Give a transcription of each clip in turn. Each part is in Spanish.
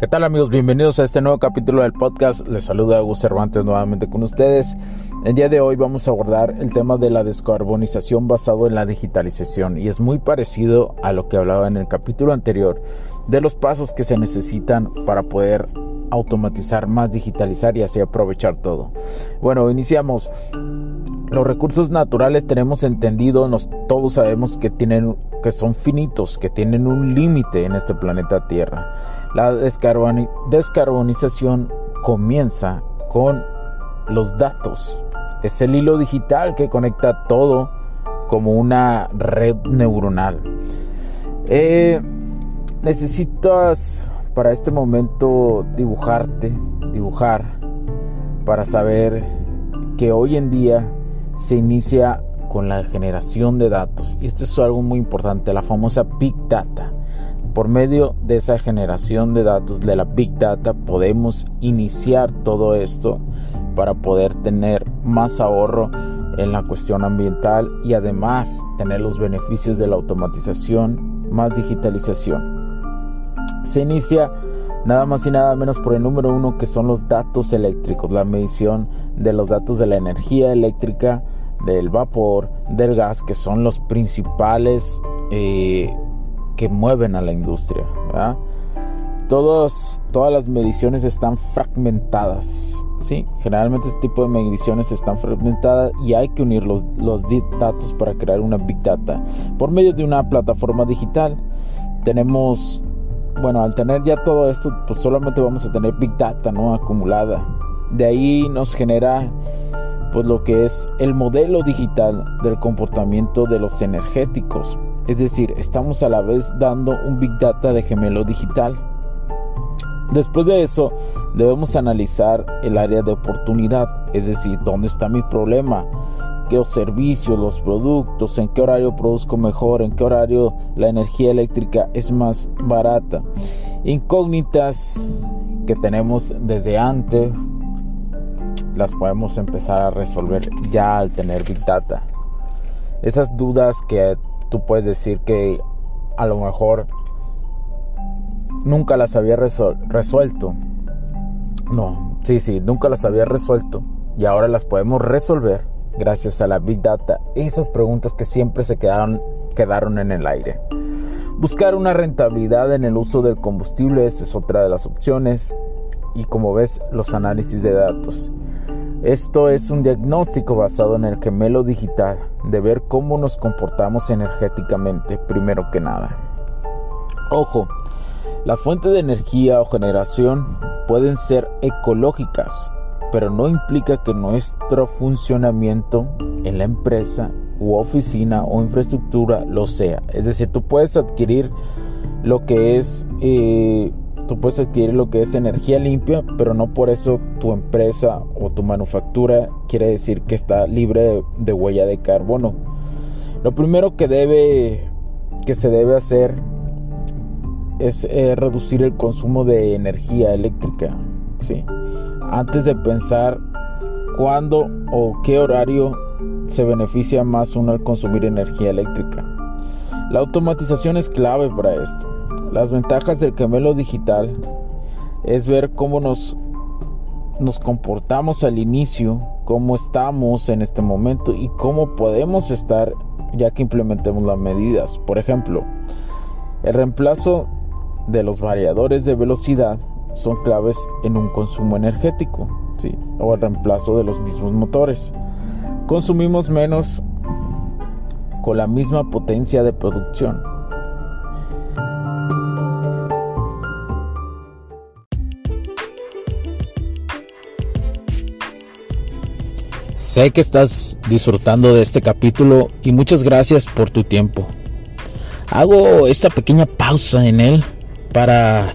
¿Qué tal amigos? Bienvenidos a este nuevo capítulo del podcast. Les saluda Augusto Cervantes nuevamente con ustedes. El día de hoy vamos a abordar el tema de la descarbonización basado en la digitalización y es muy parecido a lo que hablaba en el capítulo anterior de los pasos que se necesitan para poder automatizar más, digitalizar y así aprovechar todo. Bueno, iniciamos. Los recursos naturales tenemos entendido, nos, todos sabemos que tienen que son finitos, que tienen un límite en este planeta Tierra. La descarbonización comienza con los datos. Es el hilo digital que conecta todo como una red neuronal. Eh, necesitas para este momento dibujarte, dibujar, para saber que hoy en día se inicia con la generación de datos. Y esto es algo muy importante, la famosa Big Data. Por medio de esa generación de datos de la Big Data podemos iniciar todo esto para poder tener más ahorro en la cuestión ambiental y además tener los beneficios de la automatización, más digitalización. Se inicia nada más y nada menos por el número uno que son los datos eléctricos, la medición de los datos de la energía eléctrica, del vapor, del gas, que son los principales eh, que mueven a la industria. Todos, todas las mediciones están fragmentadas. ¿sí? Generalmente este tipo de mediciones están fragmentadas y hay que unir los, los datos para crear una Big Data. Por medio de una plataforma digital tenemos, bueno, al tener ya todo esto, pues solamente vamos a tener Big Data ¿no? acumulada. De ahí nos genera pues lo que es el modelo digital del comportamiento de los energéticos. Es decir, estamos a la vez dando un Big Data de gemelo digital. Después de eso, debemos analizar el área de oportunidad, es decir, dónde está mi problema, qué servicios, los productos, en qué horario produzco mejor, en qué horario la energía eléctrica es más barata. Incógnitas que tenemos desde antes, las podemos empezar a resolver ya al tener Big Data. Esas dudas que tú puedes decir que a lo mejor nunca las había resuelto. No, sí, sí, nunca las había resuelto y ahora las podemos resolver gracias a la Big Data. Esas preguntas que siempre se quedaron, quedaron en el aire. Buscar una rentabilidad en el uso del combustible, es otra de las opciones. Y como ves, los análisis de datos. Esto es un diagnóstico basado en el gemelo digital, de ver cómo nos comportamos energéticamente, primero que nada. Ojo, la fuente de energía o generación pueden ser ecológicas, pero no implica que nuestro funcionamiento en la empresa u oficina o infraestructura lo sea. Es decir, tú puedes adquirir lo que es eh, Tú puedes adquirir lo que es energía limpia, pero no por eso tu empresa o tu manufactura quiere decir que está libre de, huella de carbono. Lo primero que debe que se debe hacer es eh, reducir el consumo de energía eléctrica. ¿sí? Antes de pensar cuándo o qué horario se beneficia más uno al consumir energía eléctrica. La automatización es clave para esto. Las ventajas del camelo digital es ver cómo nos, nos comportamos al inicio, cómo estamos en este momento y cómo podemos estar ya que implementemos las medidas. Por ejemplo, el reemplazo de los variadores de velocidad son claves en un consumo energético, ¿sí? o el reemplazo de los mismos motores. Consumimos menos con la misma potencia de producción. Sé que estás disfrutando de este capítulo y muchas gracias por tu tiempo. Hago esta pequeña pausa en él para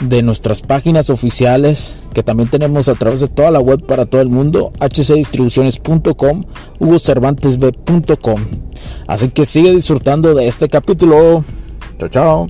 de nuestras páginas oficiales que también tenemos a través de toda la web para todo el mundo, hcdistribuciones.com, hugocervantesb.com. Así que sigue disfrutando de este capítulo. Chao, chao.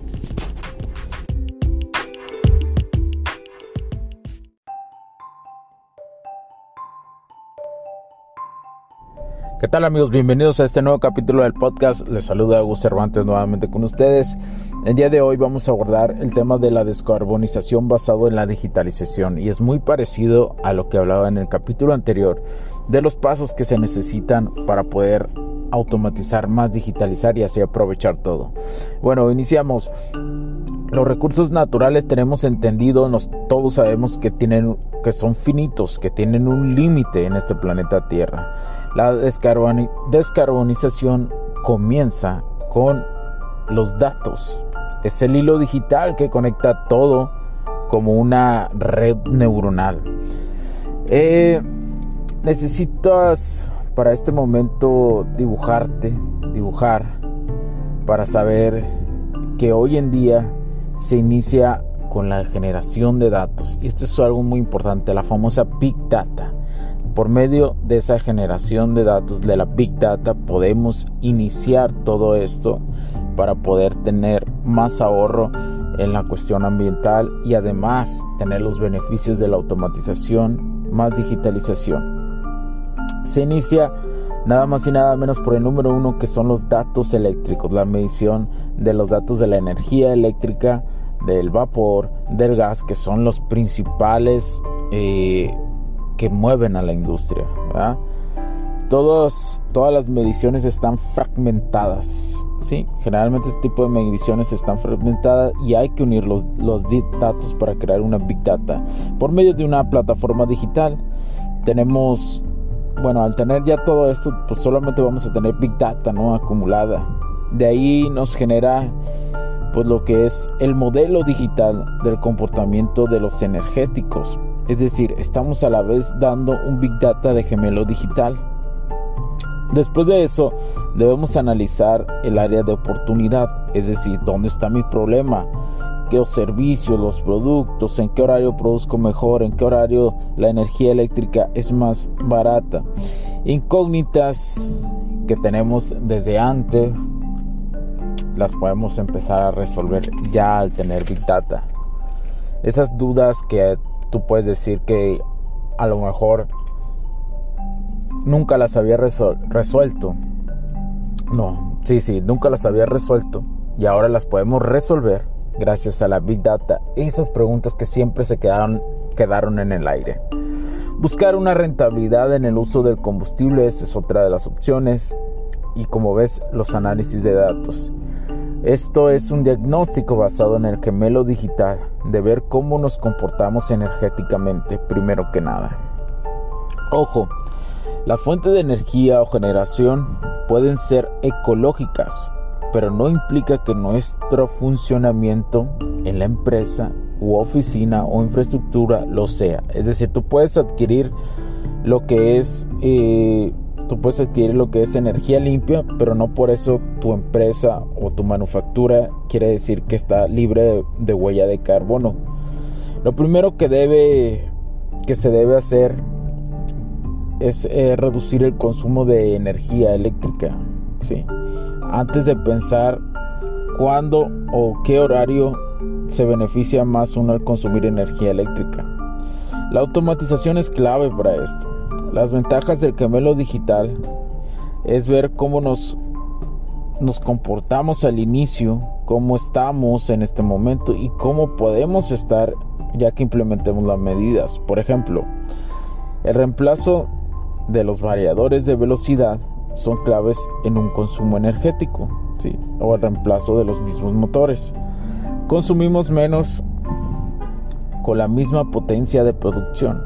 ¿Qué tal amigos? Bienvenidos a este nuevo capítulo del podcast. Les saluda Hugo Cervantes nuevamente con ustedes. El día de hoy vamos a abordar el tema de la descarbonización basado en la digitalización y es muy parecido a lo que hablaba en el capítulo anterior de los pasos que se necesitan para poder automatizar más, digitalizar y así aprovechar todo. Bueno, iniciamos. Los recursos naturales tenemos entendido, nos, todos sabemos que tienen que son finitos, que tienen un límite en este planeta Tierra. La descarbonización comienza con los datos, es el hilo digital que conecta todo como una red neuronal. Eh, necesitas para este momento dibujarte, dibujar, para saber que hoy en día se inicia con la generación de datos. Y esto es algo muy importante, la famosa Big Data. Por medio de esa generación de datos, de la Big Data, podemos iniciar todo esto para poder tener más ahorro en la cuestión ambiental y además tener los beneficios de la automatización, más digitalización. Se inicia nada más y nada menos por el número uno que son los datos eléctricos, la medición de los datos de la energía eléctrica, del vapor, del gas, que son los principales eh, que mueven a la industria. Todas las mediciones están fragmentadas ¿sí? Generalmente este tipo de mediciones están fragmentadas y hay que unir los, los datos para crear una Big Data. Por medio de una plataforma digital tenemos, bueno, al tener ya todo esto, pues solamente vamos a tener Big Data, ¿no? Acumulada. De ahí nos genera pues lo que es el modelo digital del comportamiento de los energéticos. Es decir, estamos a la vez dando un Big Data de gemelo digital Después de eso, debemos analizar el área de oportunidad, es decir, dónde está mi problema, qué servicios, los productos, en qué horario produzco mejor, en qué horario la energía eléctrica es más barata. Incógnitas que tenemos desde antes las podemos empezar a resolver ya al tener Big Data. Esas dudas que tú puedes decir que a lo mejor nunca las había resuelto. No, sí, sí, nunca las había resuelto y ahora las podemos resolver gracias a la Big Data. Esas preguntas que siempre se quedaron, quedaron en el aire. Buscar una rentabilidad en el uso del combustible esa es otra de las opciones. Y como ves, los análisis de datos. Esto es un diagnóstico basado en el gemelo digital, de ver cómo nos comportamos energéticamente, primero que nada. Ojo, la fuente de energía o generación pueden ser ecológicas, pero no implica que nuestro funcionamiento en la empresa u oficina o infraestructura lo sea. Es decir, tú puedes adquirir lo que es eh, tú puedes adquirir lo que es energía limpia, pero no por eso tu empresa o tu manufactura quiere decir que está libre de, de huella de carbono. Lo primero que debe que se debe hacer es eh, reducir el consumo de energía eléctrica. ¿sí? Antes de pensar cuándo o qué horario se beneficia más uno al consumir energía eléctrica. La automatización es clave para esto. Las ventajas del camelo digital es ver cómo nos, nos comportamos al inicio, cómo estamos en este momento y cómo podemos estar ya que implementemos las medidas. Por ejemplo, el reemplazo de los variadores de velocidad son claves en un consumo energético ¿sí? o el reemplazo de los mismos motores. Consumimos menos con la misma potencia de producción.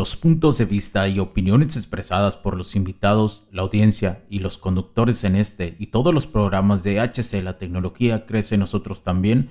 Los puntos de vista y opiniones expresadas por los invitados, la audiencia y los conductores en este y todos los programas de HC La Tecnología Crece Nosotros también